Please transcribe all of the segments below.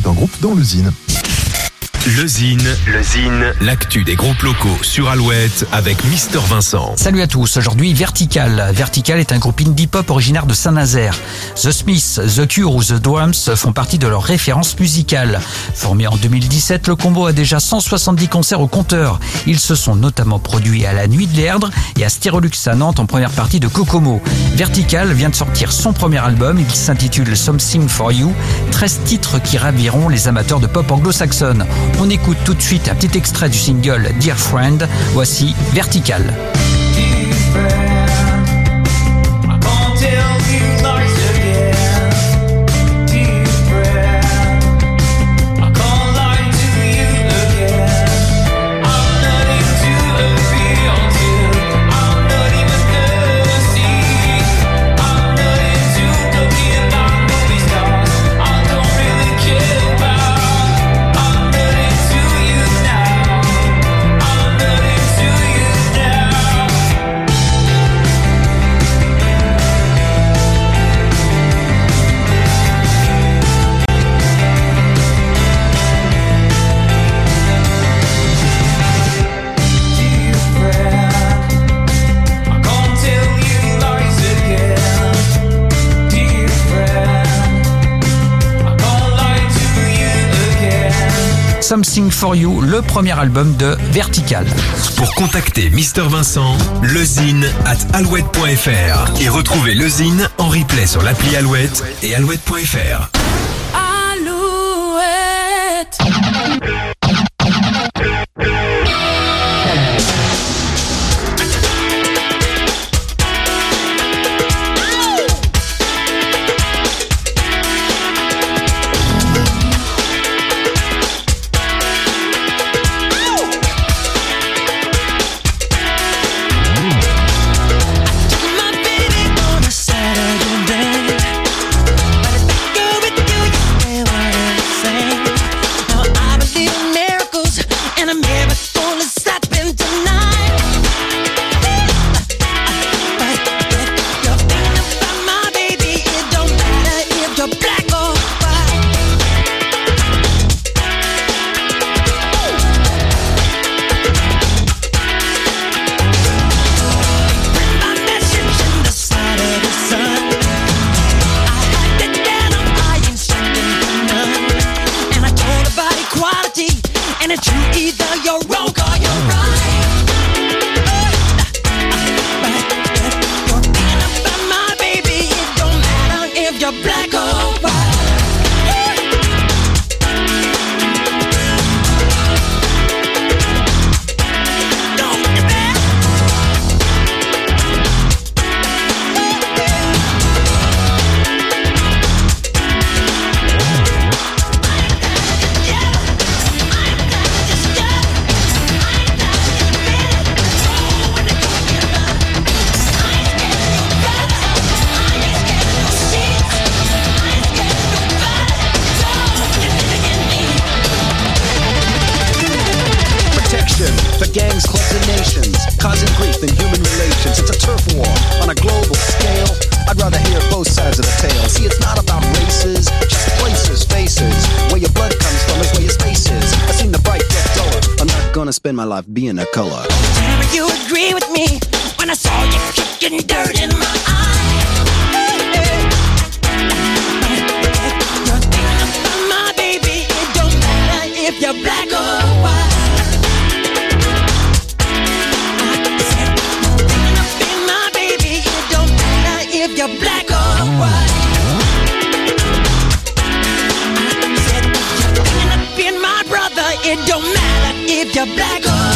d'un groupe dans l'usine. Le Zine, le Zine, l'actu des groupes locaux sur Alouette avec Mister Vincent. Salut à tous, aujourd'hui Vertical. Vertical est un groupe indie pop originaire de Saint-Nazaire. The Smiths, The Cure ou The Drums font partie de leurs références musicales. Formé en 2017, le combo a déjà 170 concerts au compteur. Ils se sont notamment produits à la Nuit de l'Erdre et à Styrolux à Nantes en première partie de Kokomo. Vertical vient de sortir son premier album, il s'intitule Something for You. 13 titres qui raviront les amateurs de pop anglo-saxonne. On écoute tout de suite un petit extrait du single Dear Friend. Voici Vertical. Something for You, le premier album de Vertical. Pour contacter Mister Vincent, lezine at alouette.fr et retrouver lezine en replay sur l'appli Alouette et alouette.fr. Alouette. Spend my life being a color. You agree with me when I saw you kicking dirt in my if you're black or white. I said thinking about my baby. It don't matter if you're black or white. It don't matter if you're black or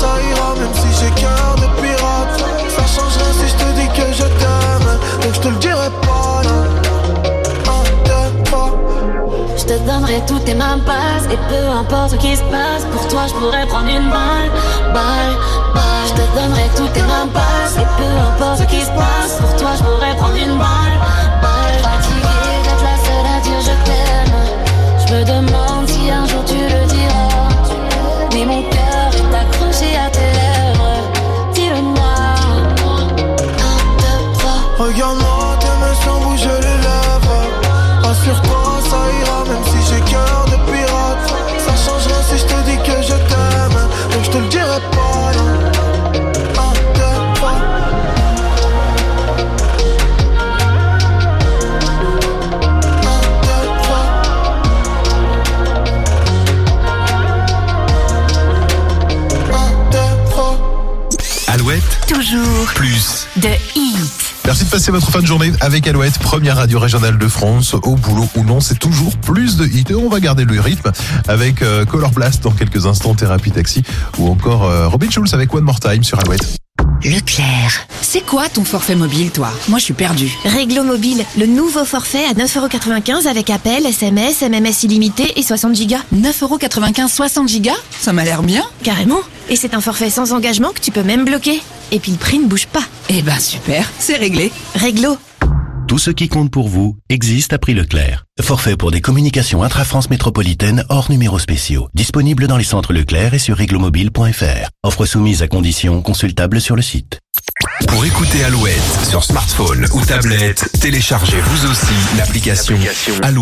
Ça ira, même si j'ai cœur de pirate. Ça change rien si je te dis que je t'aime. Donc je te le dirai pas. Je te donnerai toutes tes mains passes Et peu importe ce qui se passe Pour toi je pourrais prendre une balle Balle, balle Je te donnerai toutes tes mains passes Et peu importe ce qui se passe Pour toi je pourrais Me sens bouger les lèvres. Rassure-toi, ça ira, même si j'ai cœur de pirate. Ça change rien si je te dis que je t'aime. Donc je te le dirai pas, non. Alouette, Toujours plus. de. Merci de passer votre fin de journée avec Alouette, première radio régionale de France. Au boulot ou non, c'est toujours plus de hits. Et on va garder le rythme avec euh, Color Blast dans quelques instants, Thérapie Taxi ou encore euh, Robin Schulz avec One More Time sur Alouette. Leclerc. C'est quoi ton forfait mobile, toi? Moi, je suis perdu. Réglo Mobile, le nouveau forfait à 9,95€ avec appel, SMS, MMS illimité et 60 Go. 9,95€, 60 gigas? Ça m'a l'air bien. Carrément. Et c'est un forfait sans engagement que tu peux même bloquer. Et puis le prix ne bouge pas. Eh ben super, c'est réglé. Réglo. Tout ce qui compte pour vous existe à prix Leclerc. Forfait pour des communications intra-France métropolitaine hors numéros spéciaux. Disponible dans les centres Leclerc et sur réglomobile.fr. Offre soumise à conditions consultables sur le site. Pour écouter Alouette sur smartphone ou tablette, téléchargez vous aussi l'application Alouette.